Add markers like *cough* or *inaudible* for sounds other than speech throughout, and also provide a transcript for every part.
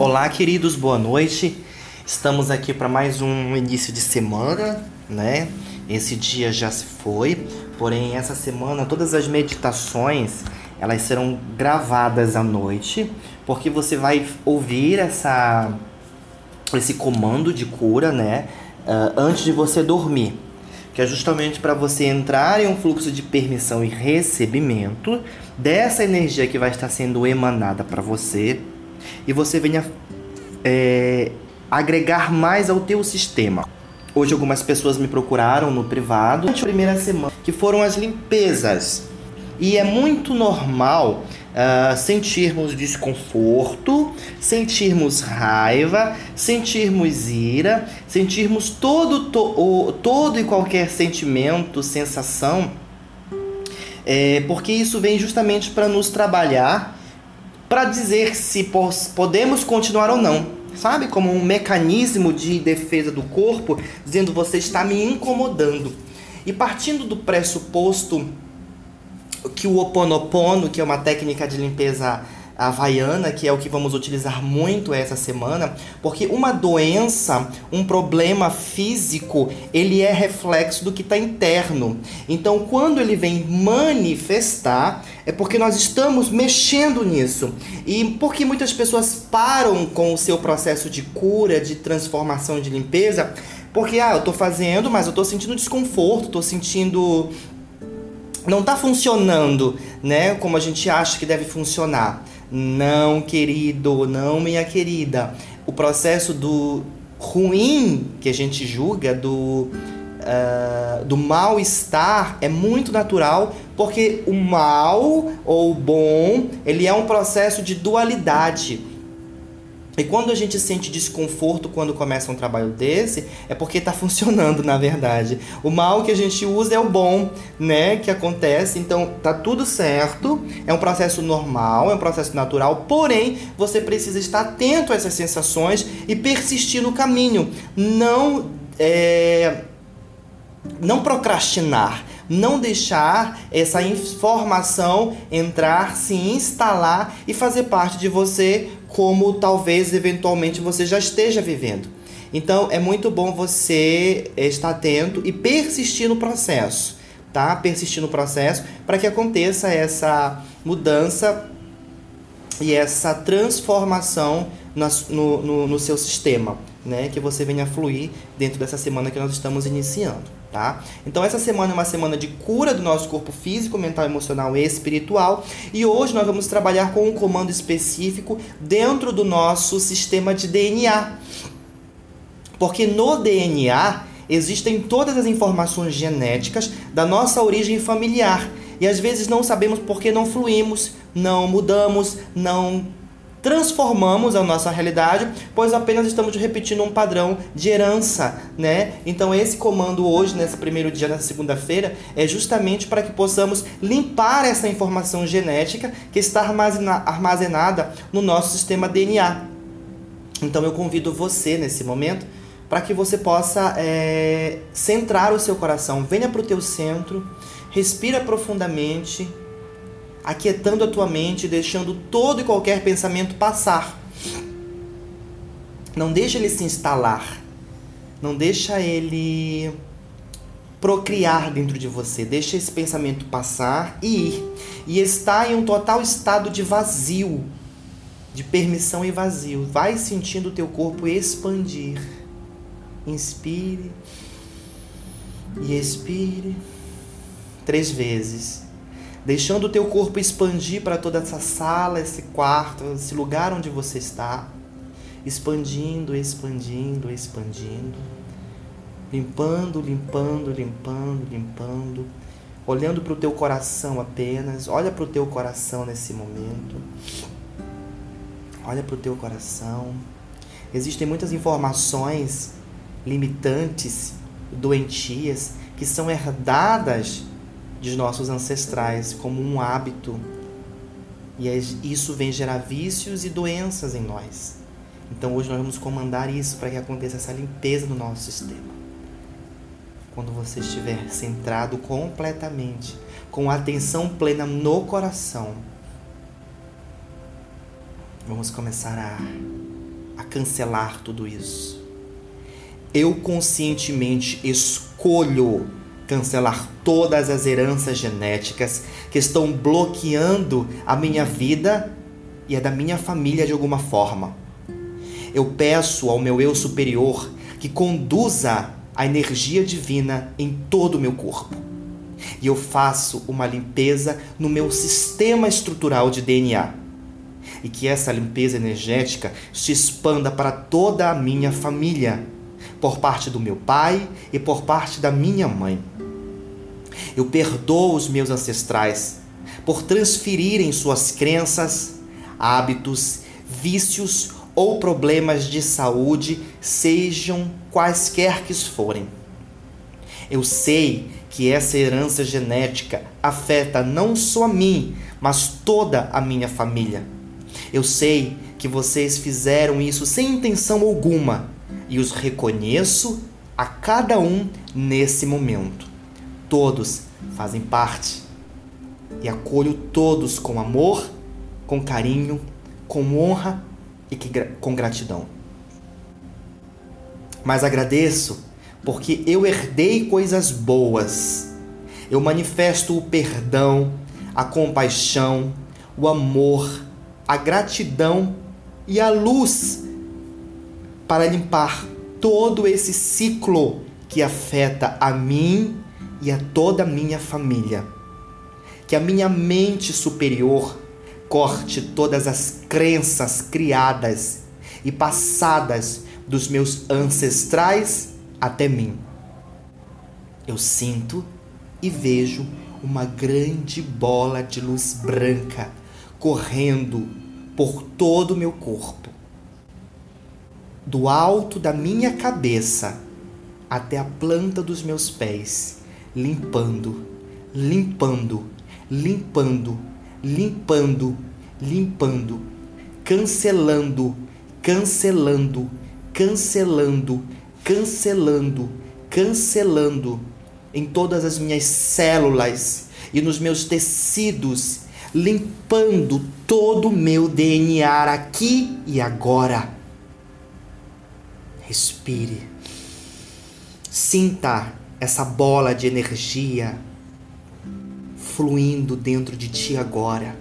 Olá, queridos, boa noite. Estamos aqui para mais um início de semana, né? Esse dia já se foi, porém essa semana todas as meditações elas serão gravadas à noite, porque você vai ouvir essa esse comando de cura, né? Uh, antes de você dormir, que é justamente para você entrar em um fluxo de permissão e recebimento dessa energia que vai estar sendo emanada para você e você venha é, agregar mais ao teu sistema. Hoje algumas pessoas me procuraram no privado na primeira semana, que foram as limpezas. E é muito normal uh, sentirmos desconforto, sentirmos raiva, sentirmos ira, sentirmos todo, to, todo e qualquer sentimento, sensação, é, porque isso vem justamente para nos trabalhar, para dizer se podemos continuar ou não sabe? Como um mecanismo de defesa do corpo, dizendo você está me incomodando. E partindo do pressuposto que o oponopono, que é uma técnica de limpeza havaiana, que é o que vamos utilizar muito essa semana, porque uma doença, um problema físico, ele é reflexo do que está interno. Então, quando ele vem manifestar, é porque nós estamos mexendo nisso. E porque muitas pessoas param com o seu processo de cura, de transformação, de limpeza, porque ah, eu estou fazendo, mas eu estou sentindo desconforto, estou sentindo não está funcionando, né, como a gente acha que deve funcionar. Não, querido, não, minha querida. O processo do ruim que a gente julga, do, uh, do mal-estar, é muito natural, porque o mal ou o bom, ele é um processo de dualidade. E quando a gente sente desconforto quando começa um trabalho desse, é porque está funcionando, *laughs* na verdade. O mal que a gente usa é o bom, né? Que acontece. Então, tá tudo certo. É um processo normal, é um processo natural. Porém, você precisa estar atento a essas sensações e persistir no caminho. Não é, não procrastinar, não deixar essa informação entrar, se instalar e fazer parte de você como talvez eventualmente você já esteja vivendo. Então é muito bom você estar atento e persistir no processo, tá? Persistir no processo para que aconteça essa mudança e essa transformação no, no, no seu sistema, né? Que você venha fluir dentro dessa semana que nós estamos iniciando tá? Então essa semana é uma semana de cura do nosso corpo físico, mental, emocional e espiritual, e hoje nós vamos trabalhar com um comando específico dentro do nosso sistema de DNA. Porque no DNA existem todas as informações genéticas da nossa origem familiar. E às vezes não sabemos por que não fluímos, não mudamos, não transformamos a nossa realidade, pois apenas estamos repetindo um padrão de herança, né? Então esse comando hoje, nesse primeiro dia, nessa segunda-feira, é justamente para que possamos limpar essa informação genética que está armazenada no nosso sistema DNA. Então eu convido você nesse momento para que você possa é, centrar o seu coração. Venha para o teu centro, respira profundamente aquietando a tua mente, deixando todo e qualquer pensamento passar. Não deixa ele se instalar. Não deixa ele procriar dentro de você. Deixa esse pensamento passar e ir. E está em um total estado de vazio, de permissão e vazio. Vai sentindo o teu corpo expandir. Inspire e expire três vezes deixando o teu corpo expandir para toda essa sala, esse quarto, esse lugar onde você está, expandindo, expandindo, expandindo, limpando, limpando, limpando, limpando, olhando para o teu coração apenas, olha para o teu coração nesse momento, olha para o teu coração. Existem muitas informações limitantes, doentias, que são herdadas de nossos ancestrais como um hábito. E isso vem gerar vícios e doenças em nós. Então hoje nós vamos comandar isso para que aconteça essa limpeza no nosso sistema. Quando você estiver centrado completamente, com atenção plena no coração, vamos começar a a cancelar tudo isso. Eu conscientemente escolho cancelar todas as heranças genéticas que estão bloqueando a minha vida e a da minha família de alguma forma. Eu peço ao meu eu superior que conduza a energia divina em todo o meu corpo. E eu faço uma limpeza no meu sistema estrutural de DNA. E que essa limpeza energética se expanda para toda a minha família, por parte do meu pai e por parte da minha mãe. Eu perdoo os meus ancestrais por transferirem suas crenças, hábitos, vícios ou problemas de saúde, sejam quaisquer que forem. Eu sei que essa herança genética afeta não só a mim, mas toda a minha família. Eu sei que vocês fizeram isso sem intenção alguma e os reconheço a cada um nesse momento. Todos fazem parte e acolho todos com amor, com carinho, com honra e com gratidão. Mas agradeço porque eu herdei coisas boas. Eu manifesto o perdão, a compaixão, o amor, a gratidão e a luz para limpar todo esse ciclo que afeta a mim e a toda a minha família. Que a minha mente superior corte todas as crenças criadas e passadas dos meus ancestrais até mim. Eu sinto e vejo uma grande bola de luz branca correndo por todo o meu corpo. Do alto da minha cabeça até a planta dos meus pés limpando, limpando, limpando, limpando, limpando, cancelando, cancelando, cancelando, cancelando, cancelando em todas as minhas células e nos meus tecidos, limpando todo o meu DNA aqui e agora. Respire. Sinta essa bola de energia fluindo dentro de ti agora.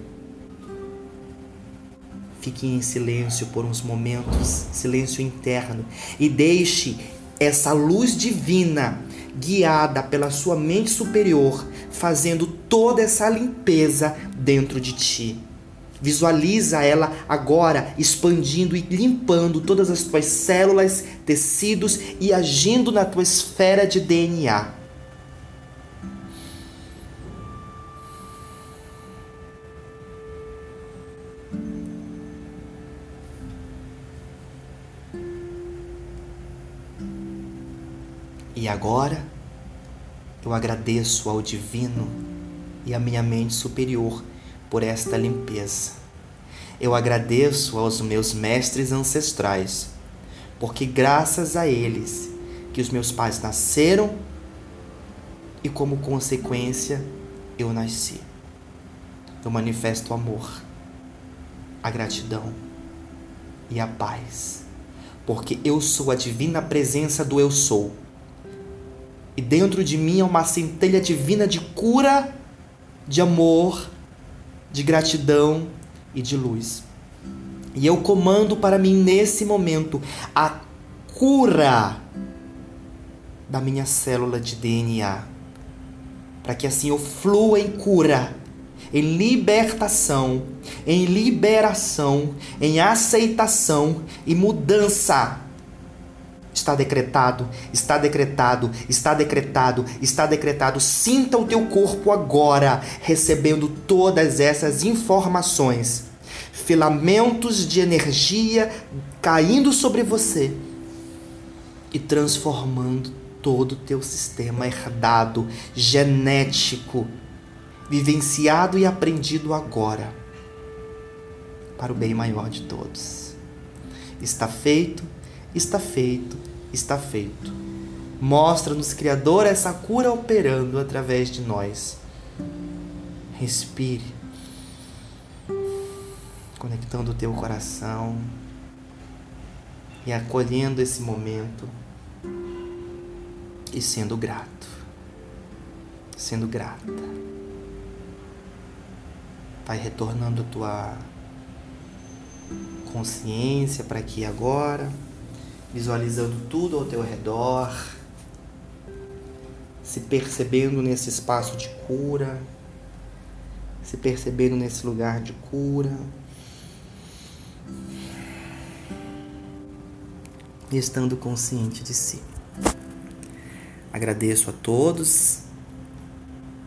Fique em silêncio por uns momentos, silêncio interno, e deixe essa luz divina guiada pela sua mente superior, fazendo toda essa limpeza dentro de ti. Visualiza ela agora expandindo e limpando todas as tuas células, tecidos e agindo na tua esfera de DNA. E agora eu agradeço ao Divino e à minha mente superior por esta limpeza. Eu agradeço aos meus mestres ancestrais, porque graças a eles que os meus pais nasceram e como consequência eu nasci. Eu manifesto o amor, a gratidão e a paz, porque eu sou a divina presença do eu sou. E dentro de mim é uma centelha divina de cura, de amor, de gratidão e de luz. E eu comando para mim nesse momento a cura da minha célula de DNA, para que assim eu flua em cura, em libertação, em liberação, em aceitação e mudança Está decretado, está decretado, está decretado, está decretado. Sinta o teu corpo agora recebendo todas essas informações. Filamentos de energia caindo sobre você e transformando todo o teu sistema herdado, genético, vivenciado e aprendido agora para o bem maior de todos. Está feito, está feito está feito. Mostra-nos, Criador, essa cura operando através de nós. Respire, conectando o teu coração. e acolhendo esse momento e sendo grato, sendo grata. Vai retornando tua consciência para aqui agora, visualizando tudo ao teu redor, se percebendo nesse espaço de cura, se percebendo nesse lugar de cura. E estando consciente de si. Agradeço a todos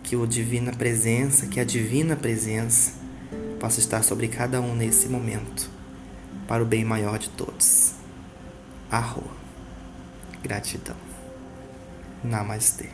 que o divina presença, que a divina presença possa estar sobre cada um nesse momento, para o bem maior de todos. Arroa. Gratidão. Namastê.